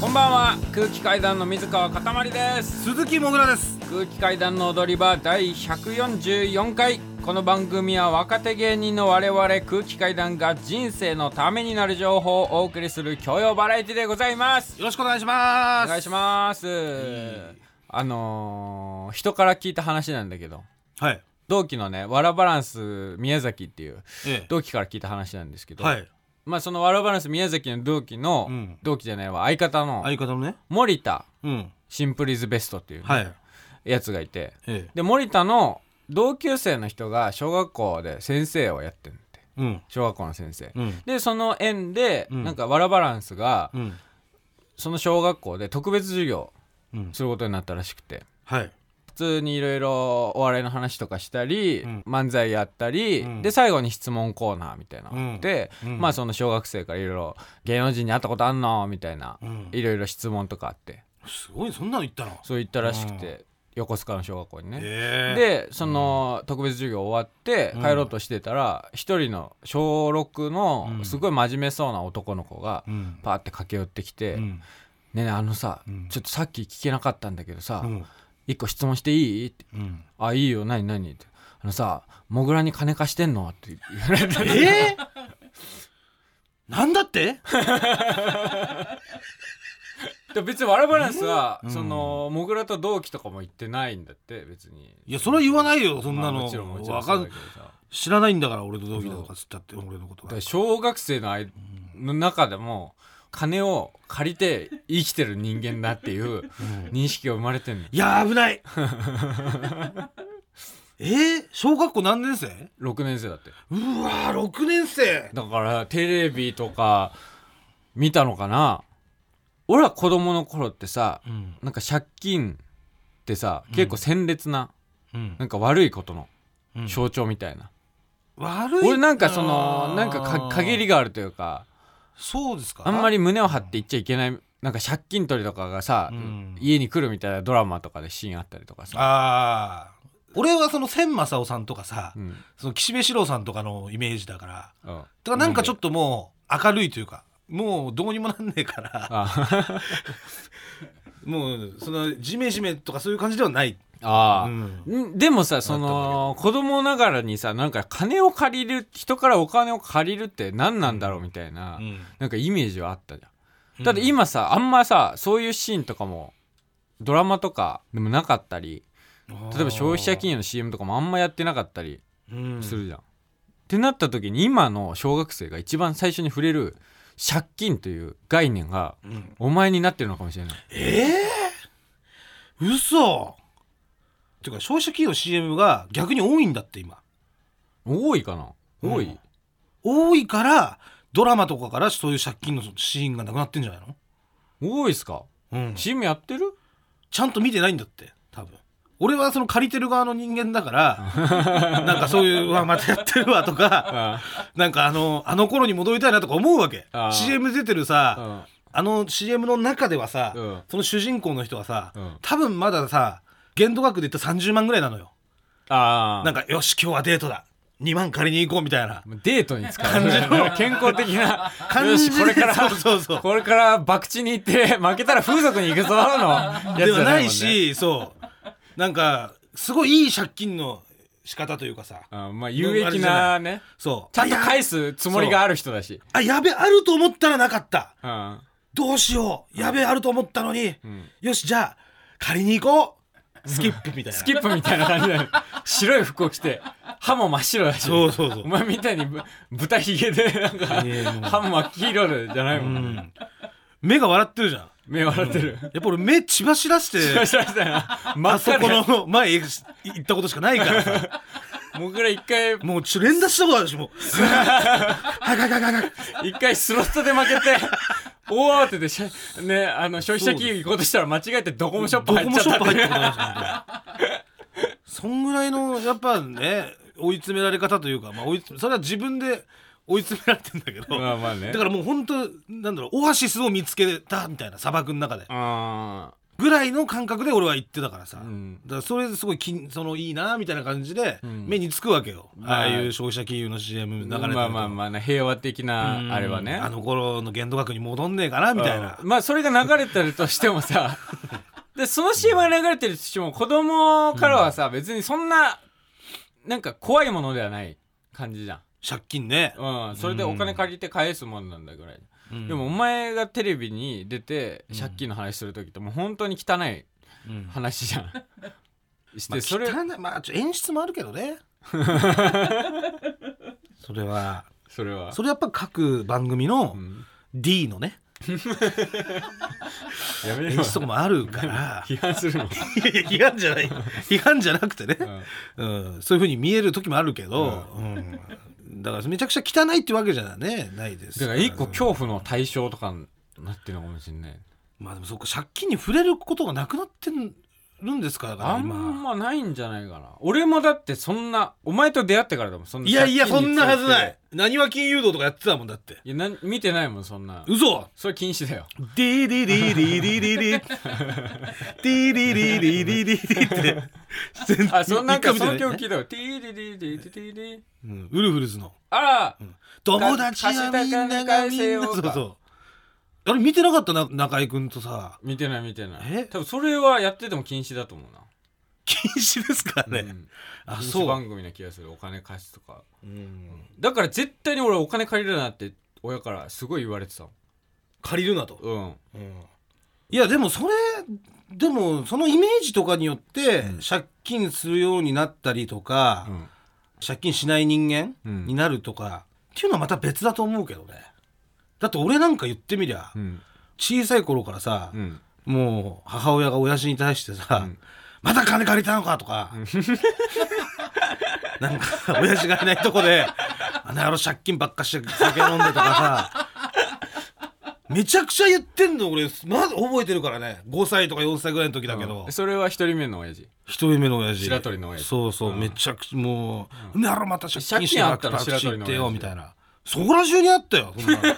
こんばんは。空気階段の水川かたまりです。鈴木もぐらです。空気階段の踊り場第144回。この番組は若手芸人の我々空気階段が人生のためになる情報をお送りする教養バラエティでございます。よろしくお願いします。お願いします。あのー、人から聞いた話なんだけど。はい。同期のねわらバランス宮崎っていうええ。同期から聞いた話なんですけど、はいまあそのわらバランス宮崎の同期の、うん。同期じゃないわ相方の相方のね。森田。うん。シンプルイズベストっていうね、はい。やつがいて。ええ。で森田の同級生の人が小学校で先生をやってるって。うん。小学校の先生、うん。でその縁で、うん。なんかわらバランスが、うん。その小学校で特別授業うん。することになったらしくて。はい。普通にいろいろお笑いの話とかしたり、うん。漫才やったり、うん。で最後に質問コーナーみたいなのがあって、うん。まあその小学生からいろいろ芸能人に会ったことあんのみたいなうん。いろいろ質問とかあって。すごいそんなの言ったの？そう言ったらしくて、横須賀の小学校にね。ええ。でその特別授業終わってうん。帰ろうとしてたら一人の小6うん。のすごい真面目そうな男の子がうん。パーって駆け寄ってきて「うん。ねえねえあのさうん。ちょっとさっき聞けなかったんだけどさうん一個質問していい?」って。うん「あいいよ。何何?」って「あのさモグラに金貸してんの?」って。言われてええなんだって？で別にわらバランスはうん。そのモグラと同期とかも言ってないんだって別に。いやそれは言わないよそんなの。まあもちろんもちろんわかん知らないんだから俺と同期だとかつったって俺のことは。だから小学生の間の中でも金を借りて生きてる人間だっていう認識が生まれてんの。いや危ない。えー、小学校何年生？6年生だって。うわー6年生。だからテレビとか見たのかな？俺は子供の頃ってさうん。なんか借金ってさ結構鮮烈な、うん。なんか悪いことのうん。象徴みたいな、悪い俺なんかそのなんかか陰りがあるというかそうですか？あんまり胸を張って言っちゃいけないなんか借金取りとかがさ、うん。家に来るみたいなドラマとかでシーンあったりとかさ、ああ俺はその千正夫さんとかさ、うん。その岸辺四郎さんとかのイメージだからうん、だからなんかちょっともう明るいというかもうどうにもなんねえからあ もうそのジメジメとかそういう感じではない、あうー、ん。んでもさその子供ながらにさなんか金を借りる人からお金を借りるって何なんだろうみたいな、うん。なんかイメージはあったじゃん。ただ今さあんまさそういうシーンとかもドラマとかでもなかったり例えば消費者金融の CM とかもあんまやってなかったりうん。するじゃん。ってなった時に今の小学生が一番最初に触れる借金という概念がうん。お前になってるのかもしれない。ええ嘘っていうか消費者金融の CM が逆に多いんだって今。多いかな。多い、うん。多いからドラマとかからそういう借金のシーンがなくなってんじゃないの？多いっすか？うん ?CM やってる？ちゃんと見てないんだって多分。俺はその借りてる側の人間だから なんかそういううわまたやってるわとかあなんかあのあの頃に戻りたいなとか思うわけ。CM 出てるさああの CM の中ではさ、うん。その主人公の人はさ、うん。多分まださ限度額で言ったら30万ぐらいなのよ。あなんかよし今日はデートだ。2万借りに行こうみたいな。デートに使う。健康的な。感よしじでこれからそうそうそうこれから博打に行って負けたら風俗に行くぞのやつじゃないもんね。ではないしそう。なんかすごいいい借金の仕方というかさ。あまあ有益なね。そう。ちゃんと返すつもりがある人だし。あやべあると思ったらなかった。うん。どうしよう。やべあると思ったのに、ん。よしじゃあ借りに行こうスキップみたいな。スキップみたいな感じだよ白い服を着て歯も真っ白だし。そうそうそう。お前みたいにぶ豚ひげでなんか歯も真っ黄色でじゃないもん、うん。目が笑ってるじゃん。目笑ってる、やっぱ俺目血走らしてしましたな。真っあそ赤でこの前行ったことしかないからさ僕ら一回もうちょ連打したことあるしもう。はいはいはいはいはい一回スロットで負けて大慌てでしゃねあの消費者金融行こうとしたら間違えてドコモショップ入っちゃった。入っていです本当にそんぐらいのやっぱね追い詰められ方というか、まあ、追いそれは自分で追い詰められてんだけど、まあまあね。だからもう本当なんだろうオアシスを見つけたみたいな砂漠の中で。あぐらいの感覚で俺は行ってたからさ、ーうん。だからそれですごいきそのいいなみたいな感じでん。目につくわけよ、まあああいう消費者金融の CM 流れてまあまあまあね平和的なあれはね。あの頃の限度額に戻んねえかなみたいな。うん。まあそれが流れてるとしてもさ でその CM が流れてるとしても子供からはさ、別にそんななんか怖いものではない感じじゃん。借金ね、うん、それでお金借りて返すもんなんだぐらい、うんでもお前がテレビに出て借金の話する時ってもう本当に汚いうん。話じゃん。して、まあ、それまあちょ演出もあるけどね。それは。それは。それやっぱ各番組のうん。D のね。やめろ。演出とかもあるから。批判するの、いや批判じゃない。批判じゃなくてね、うん。うん、そういうふうに見える時もあるけど、うんだからめちゃくちゃ汚いってわけじゃねないですだから一個恐怖の対象とかになってるのかもしれない。まあでもそっか借金に触れることがなくなってるんですかだからあん今まないんじゃないかな。俺もだってそんなお前と出会ってからだもんそんないやいやそんなはずない。なにわ金融道とかやってたもんだって。いやな見てないもんそんな。嘘。それ禁止だよ。ディディディディディディディディディディディディディディって。あそんなんかその曲聞いたよティーリリリリリリリうんウルフルズのあら友達はみんながみんなそうそうあれ見てなかった？な中居君とさ。見てない見てない。え？多分それはやってても禁止だと思うな。禁止ですかね、うん。あそう、番組な気がする。お金貸すとか。うん。だから絶対に俺お金借りるなって親からすごい言われてた借りるなと、うん。いやでもそれでもそのイメージとかによって借金するようになったりとか、うん。借金しない人間うんになるとか、っていうのはまた別だと思うけどねだって俺なんか言ってみりゃ、うん。小さい頃からさ、うん。もう母親が親父に対してさ、ん。また金借りたのかとか、なんか親父がいないとこであの野郎借金ばっかして酒飲んでとかさめちゃくちゃ言ってんの俺まだ覚えてるからね。5歳とか4歳ぐらいの時だけど、うん。それは一人目の親父。一人目の親父。白鳥の親父。そうそう、うん。めちゃくちゃもう、ならまた借金して借金あったのバクバク白鳥の親父してよみたいなそこら中にあったよそんなの。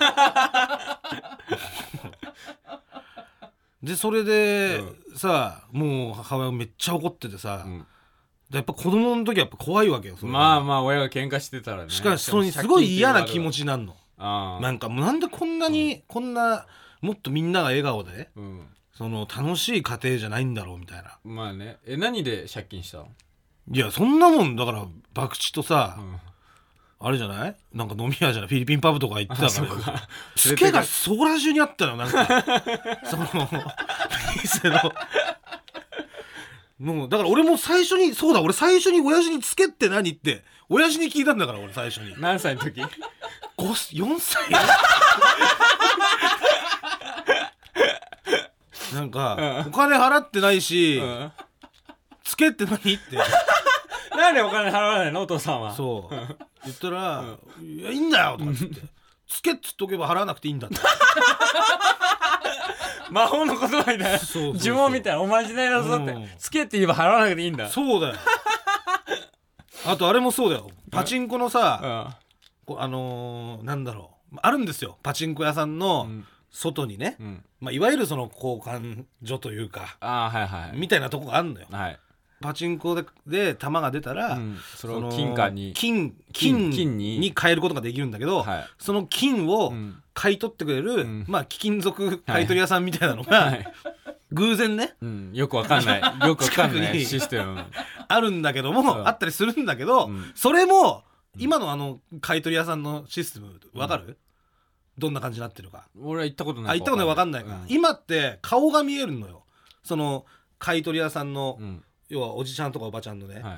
でそれで、さもう母親めっちゃ怒っててさ、うん。でやっぱ子供の時はやっぱ怖いわけよそれ。まあまあ親が喧嘩してたらね。しかしそれにすごい嫌な気持ちになるの。ああ。なんかもうなんでこんなに、こんなもっとみんなが笑顔でうん。その楽しい家庭じゃないんだろうみたいな。まあね。え何で借金したの？いやそんなもん。だから博打とさ、うんあれじゃない？なんか飲み屋じゃない？フィリピンパブとか行ってたか。らツケがそこら中にあったの？なんか。その店の。もうだから俺も最初にそうだ俺最初に親父につけって何って親父に聞いたんだから俺最初に。何歳の時？5 4歳？なんかお金払ってないし、うん。つけって何ってなんでお金払わないのお父さんは。そう。言ったら「いやいいんだよ」とかっつって「つけっつっとけば払わなくていいんだ」って。魔法の言葉みたいな。そうそう呪文みたいなおまじないだぞってうん。つけって言えば払わなくていいんだ。そうだよ。あとあれもそうだよ。パチンコのさ、うん。こうあのーなんだろう。あるんですよ。パチンコ屋さんのうん。外にね、うん。まあ、いわゆるその交換所というか。ああはいはい。みたいなとこがあるのよ。はいパチンコでで玉が出たら、うん。それをの金貨に金金金金に。に変えることができるんだけど、はい。その金をうん。買い取ってくれる、ん。まあ貴金属買い取り屋さんみたいなのが、はい。偶然ねうん。よくわかんない。よくわかんないシステム。あるんだけども、う。んあったりするんだけど、うん。それも今のあの買い取り屋さんのシステムわかる、どんな感じになってるか。俺は行ったことないあ行ったことないわかんない。から、今って顔が見えるのよ。その買い取り屋さんの、うん要はおじちゃんとかおばちゃんのね、は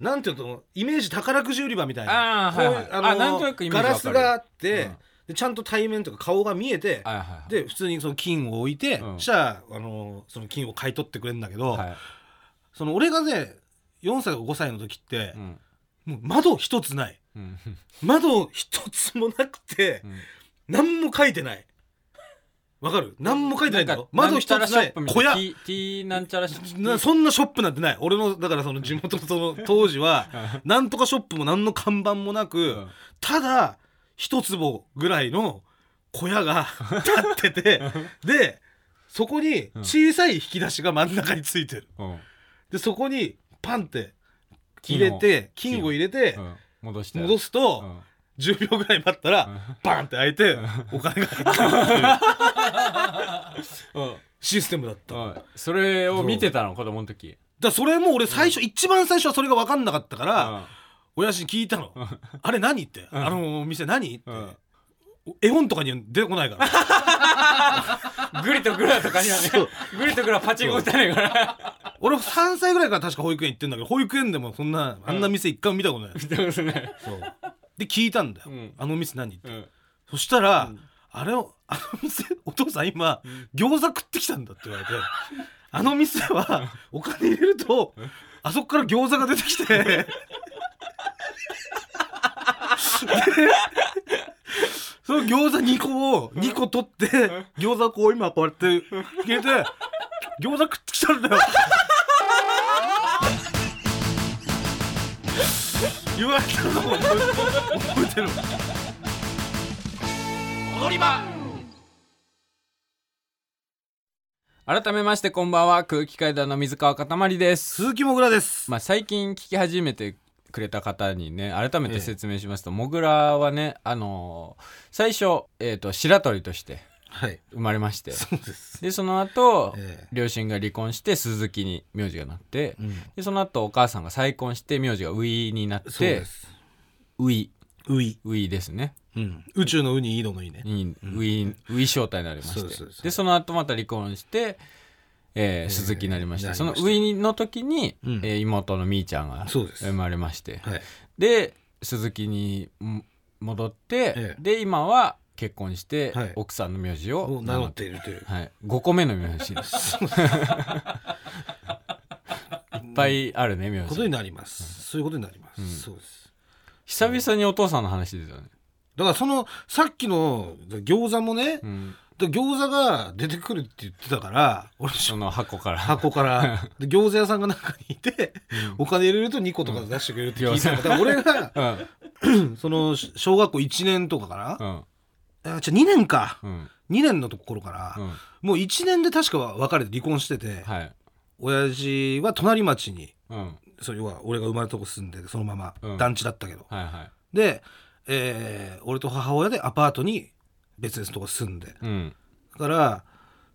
い。なんていうのイメージ宝くじ売り場みたいな。あーはいはい。こううのあなんとなくイメージわかる。ガラスがあって、うん。でちゃんと対面とか顔が見えて、はいはいはい。で普通にその金を置いて、うん。そしたらあのその金を買い取ってくれるんだけど、はい。その俺がね4歳か5歳の時ってう、ん。もう窓一つない。うん。窓一つもなくて、うん。何も書いてないわかる？何も書いてないんだよ窓一つない小屋。T, T なんちゃらショップ。なそんなショップなんてない。俺のだからその地元のその 当時はなんとかショップも何の看板もなく、うん。ただ一坪ぐらいの小屋が建っててでそこに小さい引き出しが真ん中についてる。うん。でそこにパンって入れて金を入れてうん。戻して。戻すと、うん10秒ぐらい待ったら、うん。バンって開いて、お金が入ってくるっていう。うん。システムだった、うんそれを見てたの子供の時。らそれも俺最初、一番最初はそれが分かんなかったから、うん。親父に聞いたの「あれ何?」って「うん。あのお店何?」って、うん。絵本とかには出てこないからグリとグラとかにはねそう。グリとグラパチンコ打たないから。俺3歳ぐらいから確か保育園行ってんだけど保育園でもそんなあんな店一回も見たことない、見たことない。そう。で聞いたんだよ「うん。あのお店何?」って、うん。そしたら、うん。あれをあの店お父さん今、餃子食ってきたんだって言われて。あの店はお金入れるとあそこから餃子が出てきて。で その餃子2個を2個取って餃子をこう今こうやって入れて餃子食ってきたんだよ。言われたの覚えてる。踊り場。改めましてこんばんは。空気階段の水川かたまりです。鈴木もぐらです、まあ最近聞き始めてくれた方にね改めて説明しますと、モグラはねあのー最初、えー、と白鳥としてはい。生まれましてそうです。でその後、ええ。両親が離婚して鈴木に名字がなって、うん。でその後お母さんが再婚して名字がウィになってウィ。ウイ、ウィですね。うん、宇宙のウに井戸の井ね。ウィ。ウィウィ正体になりまして。そでその後また離婚して、えー鈴木になりました。そのウィの時に、うん。えー妹のみーちゃんが生まれまして、はい。で鈴木にん戻って、ええ。で今は結婚して、はい。奥さんの名字をを名乗っているという。はい、5個目の名字。いっぱいあるね名字。ことになります、そういうことになります、うん。そうです。久々にお父さんの話ですよね、だからそのさっきの餃子もね、うん、で餃子が出てくるって言ってたから俺その箱から。箱から。で餃子屋さんが中にいて、お金入れると2個とか出してくれるって聞いてたから、俺がうん。その小学校1年とかかうん。な、あじゃ2年か。うん。2年のところから、うん。もう1年で確か別れて離婚してて、はい。親父は隣町にうん。そう要は俺が生まれたとこ住んでてそのままうん。団地だったけど、はいはい。で、えー俺と母親でアパートに別々のとこ住んで。うん。だから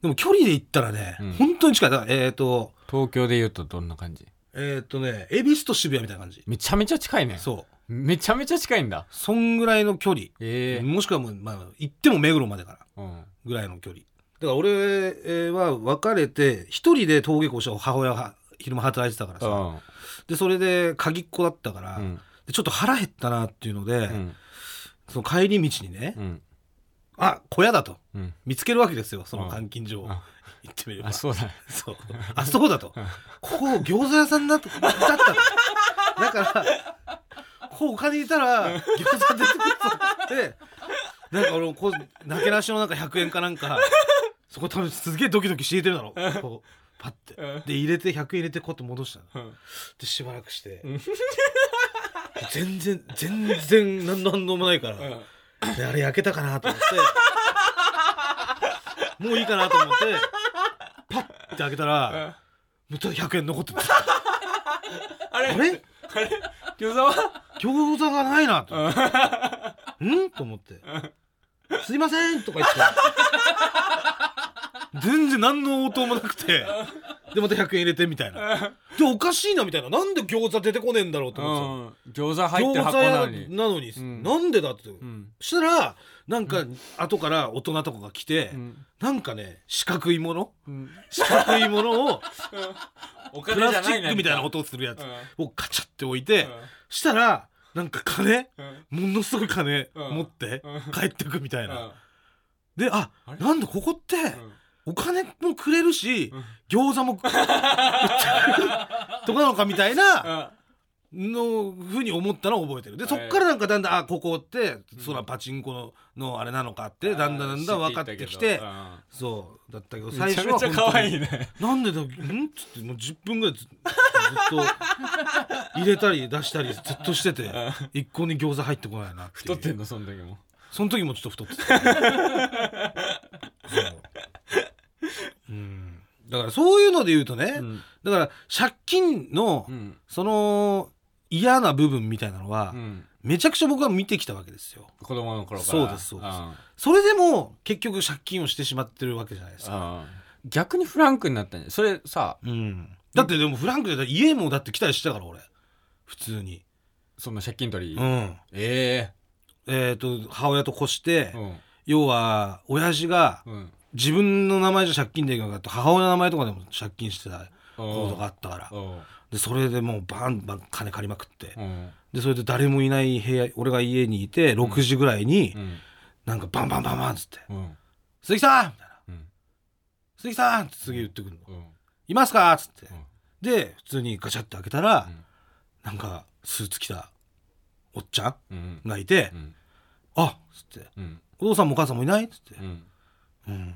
でも距離で言ったらね、うん。本当に近い。だからえっ、と東京で言うとどんな感じ？えっ、とね恵比寿と渋谷みたいな感じ。めちゃめちゃ近いね。そう。めちゃめちゃ近いんだ。そんぐらいの距離、ええもしくはもう、まあ、行っても目黒までからうん。ぐらいの距離。だから俺えーは別れて一人で登下校した母親が昼間働いてたからさ、うん。でそれで鍵っ子だったから、うん。でちょっと腹減ったなっていうので、うん。その帰り道にね、うんあ小屋だと。うん。見つけるわけですよその監禁所を、あ行ってみれば。あそうだ。そう。あそうだと。ここ餃子屋さんだとだったとだからここお金入れたら餃子出てくると思って。なんか俺こうなけなしのなんか100円かなんかそこ多分すげえドキドキして入れてるだろこうパッて。うん。で入れて100円入れてこうやって戻したの。うん。でしばらくして。ん。全然全然何の反応もないから、であれ焼けたかなと思って。もういいかなと思ってパッて開けたらまた100円残ってた あれ？あれ？餃子は？餃子がないなと。思ってん？と思って「すいません」とか言って。全然何の応答もなくてでまた100円入れてみたいな。でおかしいなみたいな。なんで餃子出てこねえんだろうとう思ってん。餃子さ入ってる箱なのに。なのに、ん。なんでだって、うん。そしたらなんか後から大人とかが来て、うん。なんかね四角いもの？うん。四角いものをおプラスチックみたいな音をするやつをカチャって置いて、したらなんか金？ものすごい金うん。持ってうん。帰ってくみたいな、うん。でああれ？なんだここってお金もくれるし、うん。餃子もとか なのかみたいなのふうに思ったのを覚えてる。でそっからなんかだんだんあここってそらパチンコののあれなのかってだんだんだんだん分かってきてうん。そうだったけどめ最初はちゃめちゃ可愛いね。なんでだん？っつってもう10分ぐらいずずっと入れたり出したり ずっとしてて一向に餃子入ってこないなっ太ってんのその時も。その時もちょっと太ってた うん。だからそういうので言うとね、うん。だから借金の、うん。その嫌な部分みたいなのは、うん。めちゃくちゃ僕は見てきたわけですよ。子供の頃から。そうですそうです。ん。それでも結局借金をしてしまってるわけじゃないですか、うん。逆にフランクになったんじゃそれさうん、だってでもフランクで家もだって来たりしたから俺。普通に。そんな借金取り、うん。ええ。っ、と母親と越して、要は親父がうん自分の名前じゃ借金できなかった母親の名前とかでも借金してたおことがあったから。おでそれでもうバンバン金借りまくって。うん。でそれで誰もいない部屋俺が家にいて6時ぐらいにうん。なんかバンバンバンバンっつってうん「鈴木さん!」みたいな。うん「鈴木さん!」って次言ってくるの。うん「いますか?」っつって。うん。で普通にガチャって開けたらうん。なんかスーツ着たおっちゃうん。んがいてうん「あっ」つって。うん「お父さんもお母さんもいない?」っつってうん「うん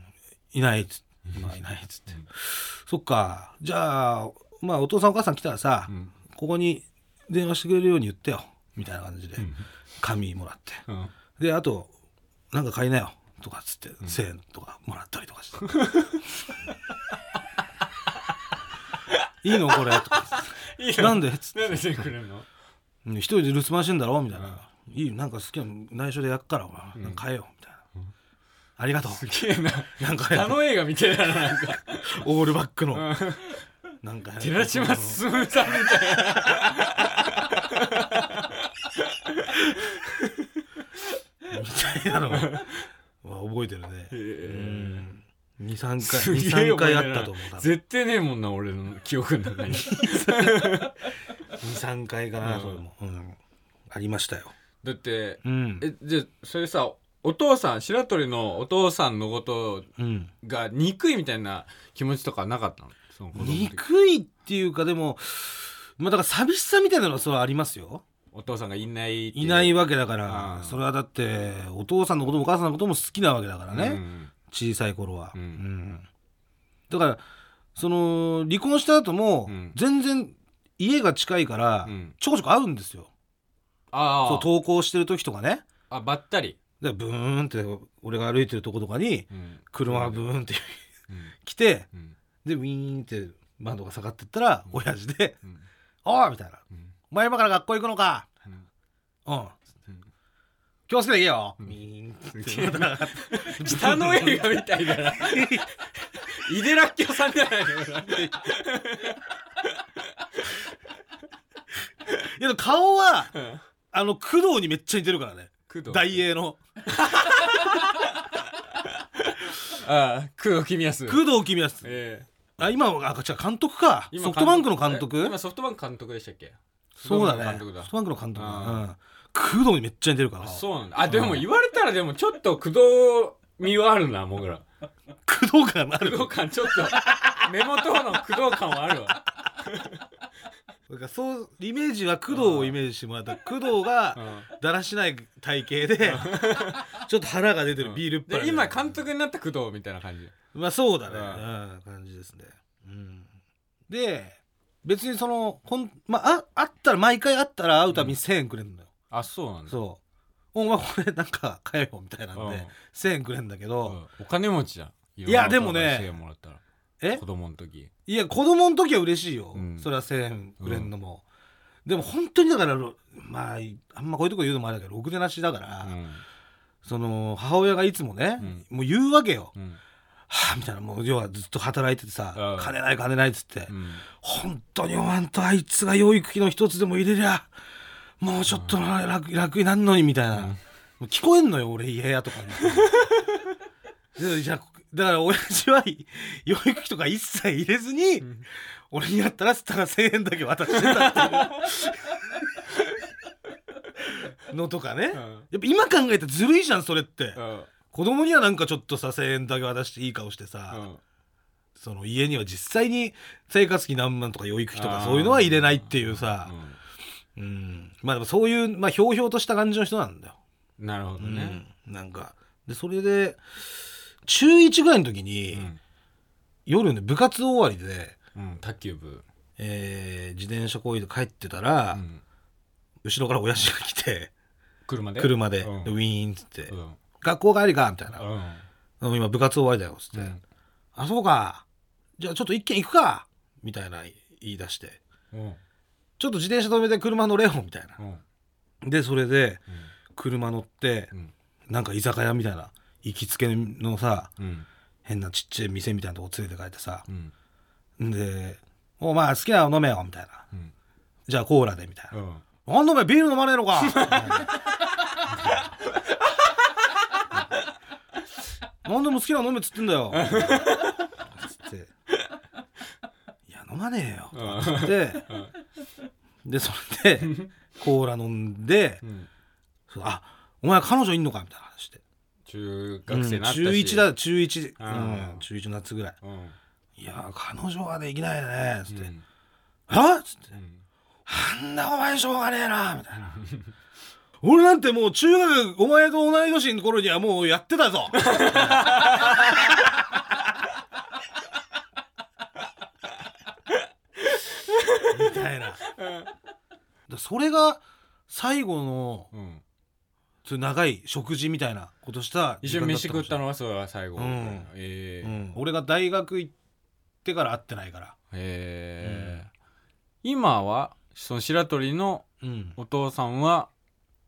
いない」っつって「まあいない」っつって「そっか。じゃあまあお父さんお母さん来たらさうん。ここに電話してくれるように言ってよ」みたいな感じで。うん。紙もらって。うん。であとなんか買いなよ。とかっつって1,000円とかもらったりとかして「いいのこれ」とか いいよなんで?」っつって。なんでしてくれるの「うん。一人で留守番してんだろ?」みたいな「いいよ。なんか好きなの内緒でやっからお前。うん。買えよ」みたいな「ありがとう」すげえな。なんかあの映画みたいだななんか。オールバックの。うん。なんか寺島進さんみたい みたいなのは覚えてるね。え。うん。23回すげえ23覚えてる回あったと思う絶対ねえもんな俺の記憶の中に。23回かなうん。それもうん。ありましたよ。だってうん。えじゃあそれさお父さん白鳥のお父さんのことうん。が憎いみたいな気持ちとかなかったの？その子供の時。憎いっていうかでもまあだから寂しさみたいなのはそれはありますよ。お父さんがいないっていないわけだからうんそれはだってお父さんのこともお母さんのことも好きなわけだからね、うん。小さい頃は、うん。うん。だからその離婚した後もうん。全然家が近いからうん。ちょこちょこ会うんですよ、ああ。そう登校してる時とかね。あばったり、でブーンって俺が歩いてるとことかにうん。車がブーンってうん。来てうん。でウィーンって窓が下がってったら親父でうん「おい!」みたいな。うん「お前今から学校行くのか?うん」気をつけていけよ、うん。ウィーンって。すげえな北の映画みたいだな。井出らっきょさんじゃないのいや顔はうん。あの工藤にめっちゃ似てるからね。工藤。大英のああ工藤公康。工藤公康。ええ。あ今はあ違う監督か。今ソフトバンクの監督？え今ソフトバンク監督でしたっけ？そうだね。ソフトバンクの監督うん。工藤にめっちゃ似てるから。あそうなんだ。あでもうん言われたらでもちょっと工藤味はあるなもぐら。工藤感ある。工藤感ちょっと。目元の工藤感はあるわだからそうイメージは工藤をイメージしてもらった。工藤がうん。だらしない体型で ちょっと腹が出てるビールっぱい。で今監督になった工藤みたいな感じ。まあそうだね、ううん、感じですね、うん、で別にそのほん、まあ、ああったら毎回会ったら会うたびに1000円くれるのよ、あそうなんだ。そう。お前これなんか買えよみたいなんで、うん。1000円くれるんだけど、うん。お金持ちじゃん。いやでもね1000円もらったらえ？子供の時。いや子供の時は嬉しいよ、うん。それは1000円くれるのも、でも本当にだからまああんまこういうとこ言うのもあれだけどろくでなしだから、うん。その母親がいつもね、もう言うわけよ、うん。はあみたいなもう要はずっと働いててさ、うん。金ない金ないっつって、うん。本当におまんとあいつが養育費の一つでも入れりゃもうちょっと楽,、楽になんのにみたいな、聞こえんのよ俺部屋とかに。でじゃあだから親父は養育費とか一切入れずに、ん。俺にやったらすったら1,000円だけ渡してたっていう。のとかね、うん。やっぱ今考えたらずるいじゃんそれって、うん。子供にはなんかちょっとさ1,000円だけ渡していい顔してさ、うん。その家には実際に生活費何万とか養育費とかそういうのは入れないっていうさ。うん。まあでもそういう、まあ、ひょうひょうとした感じの人なんだよ、なるほどね。うん、なんか。でそれで中1ぐらいの時に、うん、夜ね部活終わりで、うん、卓球部。えー自転車こいで帰ってたら、うん。後ろから親父が来て車で？車で、うん。ウィーンっつって、うん。学校帰りかみたいな、うん。今部活終わりだよっつって、うん。あそうか。じゃあちょっと一軒行くか。みたいな言い出して。うん。ちょっと自転車止めて車乗れよみたいな。うん。でそれで車乗って、うん。なんか居酒屋みたいな行きつけのさうん。変なちっちゃい店みたいなとこ連れて帰ってさ。うん。で「お前好きなの飲めよ」みたいな。うん「じゃあコーラで」みたいな。うん「なんでお前ビール飲まねえのか」なんでも好きなの飲めっつってんだよ」つって「いや飲まねえよ」とかって。でそれでコーラ飲んでうん「そうあお前彼女いんのか?」みたいな話して中学生になったし、うん中1だ中1、うん。うん、中1の夏ぐらい。うん。うん「いや彼女はできないね」つって。うん「は？っ?」つって。うん「あんなお前しょうがねえな」みたいな。俺なんてもう中学お前と同い年の頃にはもうやってたぞ。みたいな。だそれが最後のうんそういう長い食事みたいなことした一緒に飯食ったの、のはそれは最後、うん。えーうん、俺が大学行ってから会ってないから。へー今はその白鳥のうん。お父さんは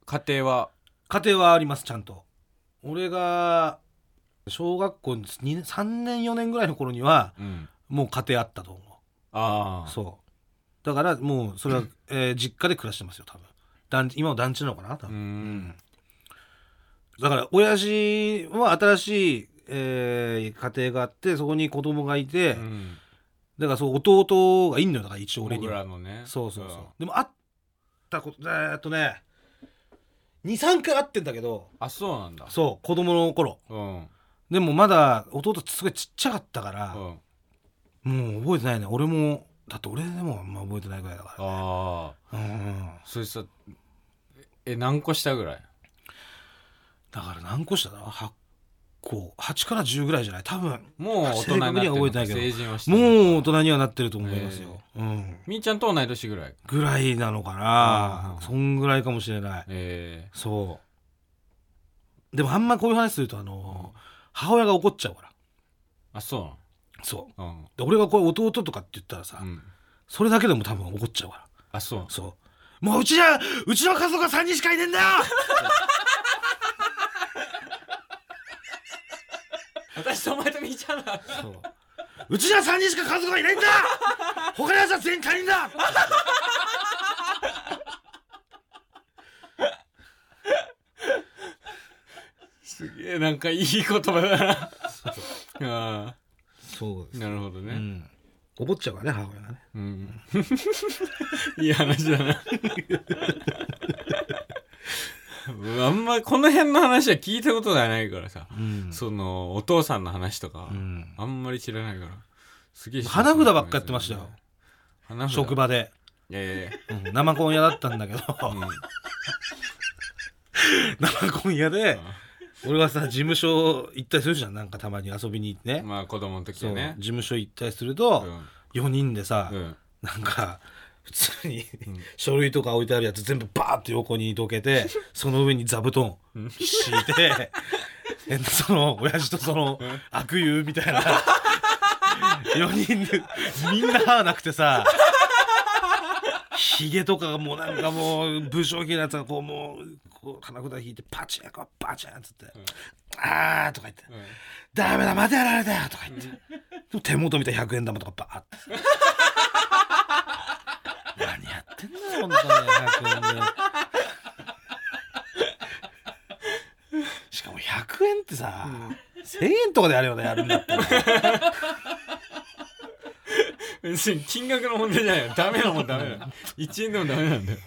家庭は？家庭はありますちゃんと。俺が小学校2年3年4年ぐらいの頃にはうん。もう家庭あったと思ああ。うそう。だからもうそれは、えー実家で暮らしてますよ多分。団地今は団地なのかな多う分、んだから親父は新しい、えー家庭があってそこに子供がいて、うん。だからそう弟がいんのよだから一応俺に僕はらのね。そうそうそう、でも会ったことえーっとね23回会ってんだけどあそうなんだ。そう子供の頃。うん。うんでもまだ弟すごいちっちゃかったから、もう覚えてないね。俺もだって俺でもあんま覚えてないぐらいだかああら、うんうん、それさえ何個下ぐらい？だから何個しただ？8個。8から10ぐらいじゃない？多分。もう大人になってるてないけど。成人はしてる。もう大人にはなってると思いますよ、うん、みーちゃんと同い年ぐらい？ぐらいなのかうんなそんぐらいかもしれない。えそう。でもあんまこういう話するとあの母親が怒っちゃうから。ー、あそそう。ううん。で俺がこれ弟とかって言ったらさ、うん。それだけでも多分怒っちゃうから。あそう。そう。もううちはうちの家族が3人しかいねえんだよ 私とお前とみーちゃんだそう。うちには3人しか家族がいないんだ。他のやつは全員他人だ。すげえなんかいい言葉だな。あそうあなるほどね。うん。怒っちゃうからね母親がね。うん、いい話だな。うんあんまこの辺の話は聞いたことがないからさ、うん。そのお父さんの話とか、うん。あんまり知らないから。すげえ花札ばっかやってましたよ。花札？職場で、いやいやいや。うん生コン屋だったんだけど。うん。生コン屋で俺はさ事務所行ったりするじゃん。なんかたまに遊びに行ってね、まあ子供の時そうはね事務所行ったりすると、4人でさ、うんうん。なんか普通に、ん。書類とか置いてあるやつ全部バーって横にどけて その上に座布団敷いて えその親父とその悪友みたいな4人でみんな歯なくてさひげとかがもうなんかもう武将髭のやつがこうもうこう金札引いてパチンこうパチンっつって「あー」とか言ってうん「ダメだまたやられたよ」とか言って、でも手元見た100円玉とかバーってってんだよ本当に。100円でしかも100円ってさ、1000円とかでやるよねやるんだったら別に金額の問題じゃないよ。ダメなもんダメだよ。1円でもダメなんだよ。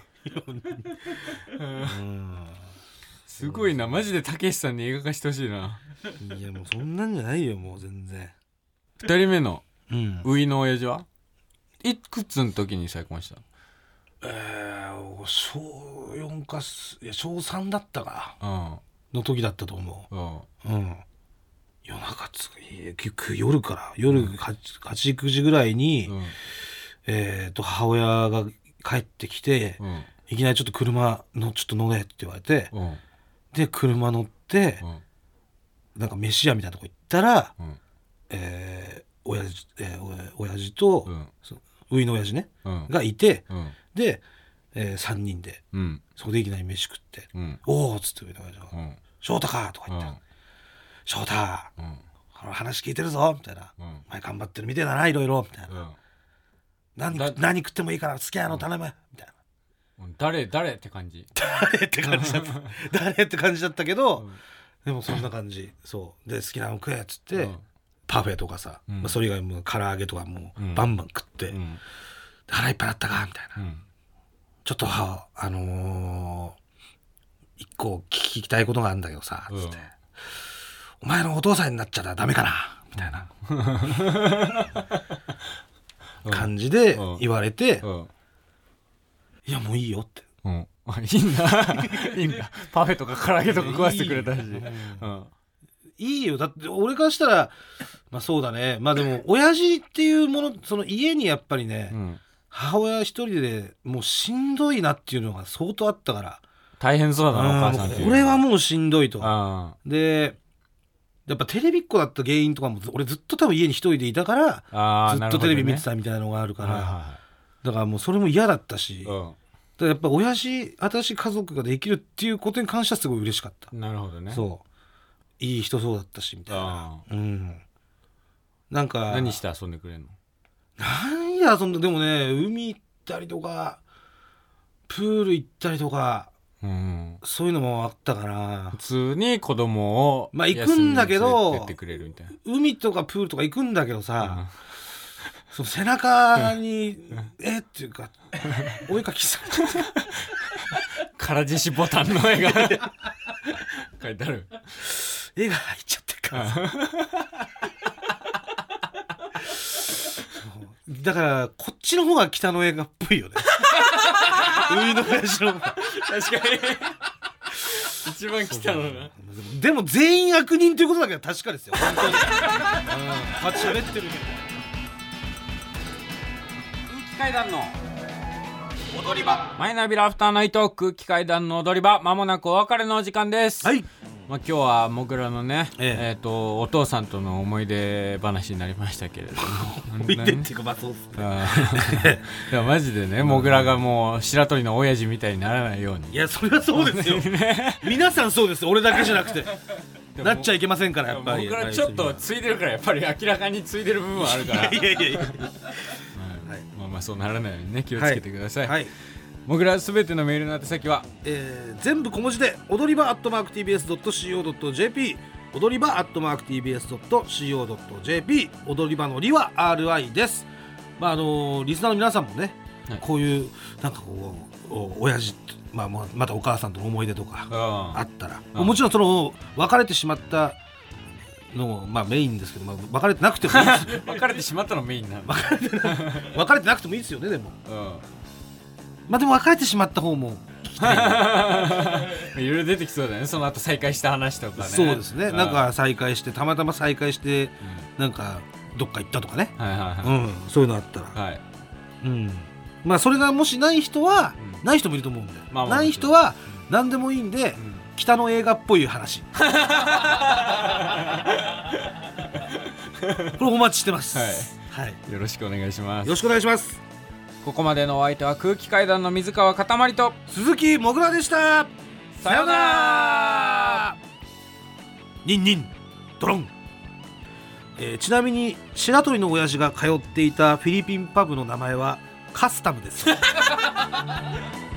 うん。すごいな。マジでたけしさんに映画化してほしいな。いやもうそんなんじゃないよもう全然。2人目のうん。ウイの親父は？いくつの時に再婚したえー、小4かすいや小3だったかうん。の時だったと思う。ん。ううん。夜中つ夜から夜 8, 8時9時ぐらいに、うん。えー、と母親が帰ってきて、うん。いきなりちょっと車のちょっと乗れって言われて、うん。で車乗ってう、ん。なんか飯屋みたいなとこ行ったら、うん。えー、親父、えー、親父と、うん。そ上の親父ねうん。がいてうんで、えー、3人でうん。そこでいきなり飯食ってうん「おお」っつって上の親父がうん「翔太か」とかうん言って「翔太うん。この話聞いてるぞ」みたいな。うん「お前頑張ってるみてえだないろいろ」みたいな。うん「何だ何食ってもいいから好きなの頼む」みたいな。うん。誰誰って感じ。誰って感じだった。誰って感じだったけど、うん。でもそんな感じ。そう。で好きなの食えっつって、うん。パフェとかさ、うん。まあ、それ以外も唐揚げとかもバンバン食って、うん腹いっぱいだったかみたいな、うん。ちょっとはあのー一個聞きたいことがあるんだけどさつって、うんお前のお父さんになっちゃダメかなみたいな。感じでうん。言われて、うん。いやもういいよって。うん。あ いいんだいいんだパフェとか唐揚げとか食わせてくれたし。いいようん。いいよ。だって俺からしたらまあそうだね。まあでも親父っていうものその家にやっぱりね、うん母親一人でもうしんどいなっていうのが相当あったから。大変そうだなお母さん。っこれはもうしんどいと。あでやっぱテレビっ子だった原因とかも俺ずっと多分家に一人でいたからあずっとテレビ見てたたみたいなのがあるから、はいはだからもうそれも嫌だったし、いだかはらやっぱ親父新しい家族ができるっていうことに関してはすごい嬉しかった、なるほどね。そう。いい人そうだったしみたいな。あうん。なんか何して遊んでくれんの？何や遊んででもね海行ったりとかプール行ったりとかうん。そういうのもあったから。普通に子供をまあ行くんだけど海とかプールとか行くんだけどさ、その背中にえ？っていうかお絵かきされて空獅子ボタンの絵が。書いてある。絵が入っちゃってるからさだからこっちの方が北の映画っぽいよね。海の親父の方。が確かに。一番来たのなでも全員悪人ということだけは確かですよ。本当に、うん、こうやって喋ってるけど。空気階段の。踊り場。マイナビラフターナイト。空気階段の踊り場。まもなくお別れのお時間です。はいまあ、今日はもぐらのね、ええ。えーとお父さんとの思い出話になりましたけれども。思い出っていうかまあそうっすね。あー。いやマジでねもぐらがもう白鳥の親父みたいにならないように。いやそれはそうですよ。皆さんそうです俺だけじゃなくて。もなっちゃいけませんからやっぱり。僕らちょっとついでるからやっぱり明らかについでる部分はあるから。いやいやいやはい。まあまあそうならないようにね気をつけてください、はいもぐらすべてのメールの宛先は？えー全部小文字で踊り場アットマーク TBS.CO.JP 踊り場アットマーク TBS.CO.JP 踊り場のりは RI です。まああのーリスナーの皆さんもね、はい。こういうなんかこうお親父まあまたお母さんとの思い出とかああったらうんもちろんその別れてしまったのをまあメインですけど、まあ、別れてなくてもいいです。よ 別れてしまったのメインなんだ、別れてなくてもいいですよねでも。うんまあでも別れてしまった方も いろいろ出てきそうだね。その後再会した話とかね。そうですね。ん。なんか再会してたまたま再会してなんかどっか行ったとかね、はいはいはい、うん、そういうのあったら、はい。うん、まあそれがもしない人は、うん。ない人もいると思うんで、まあまあない人は何でもいいんで、うん。北の映画っぽい話。これお待ちしてます。はい。はい、よろしくお願いします。よろしくお願いしますここまでのお相手は空気階段の水川かたまりと鈴木もぐらでした。さようなら。ニンニンドロン、えーちなみに白鳥の親父が通っていたフィリピンパブの名前はカスタムです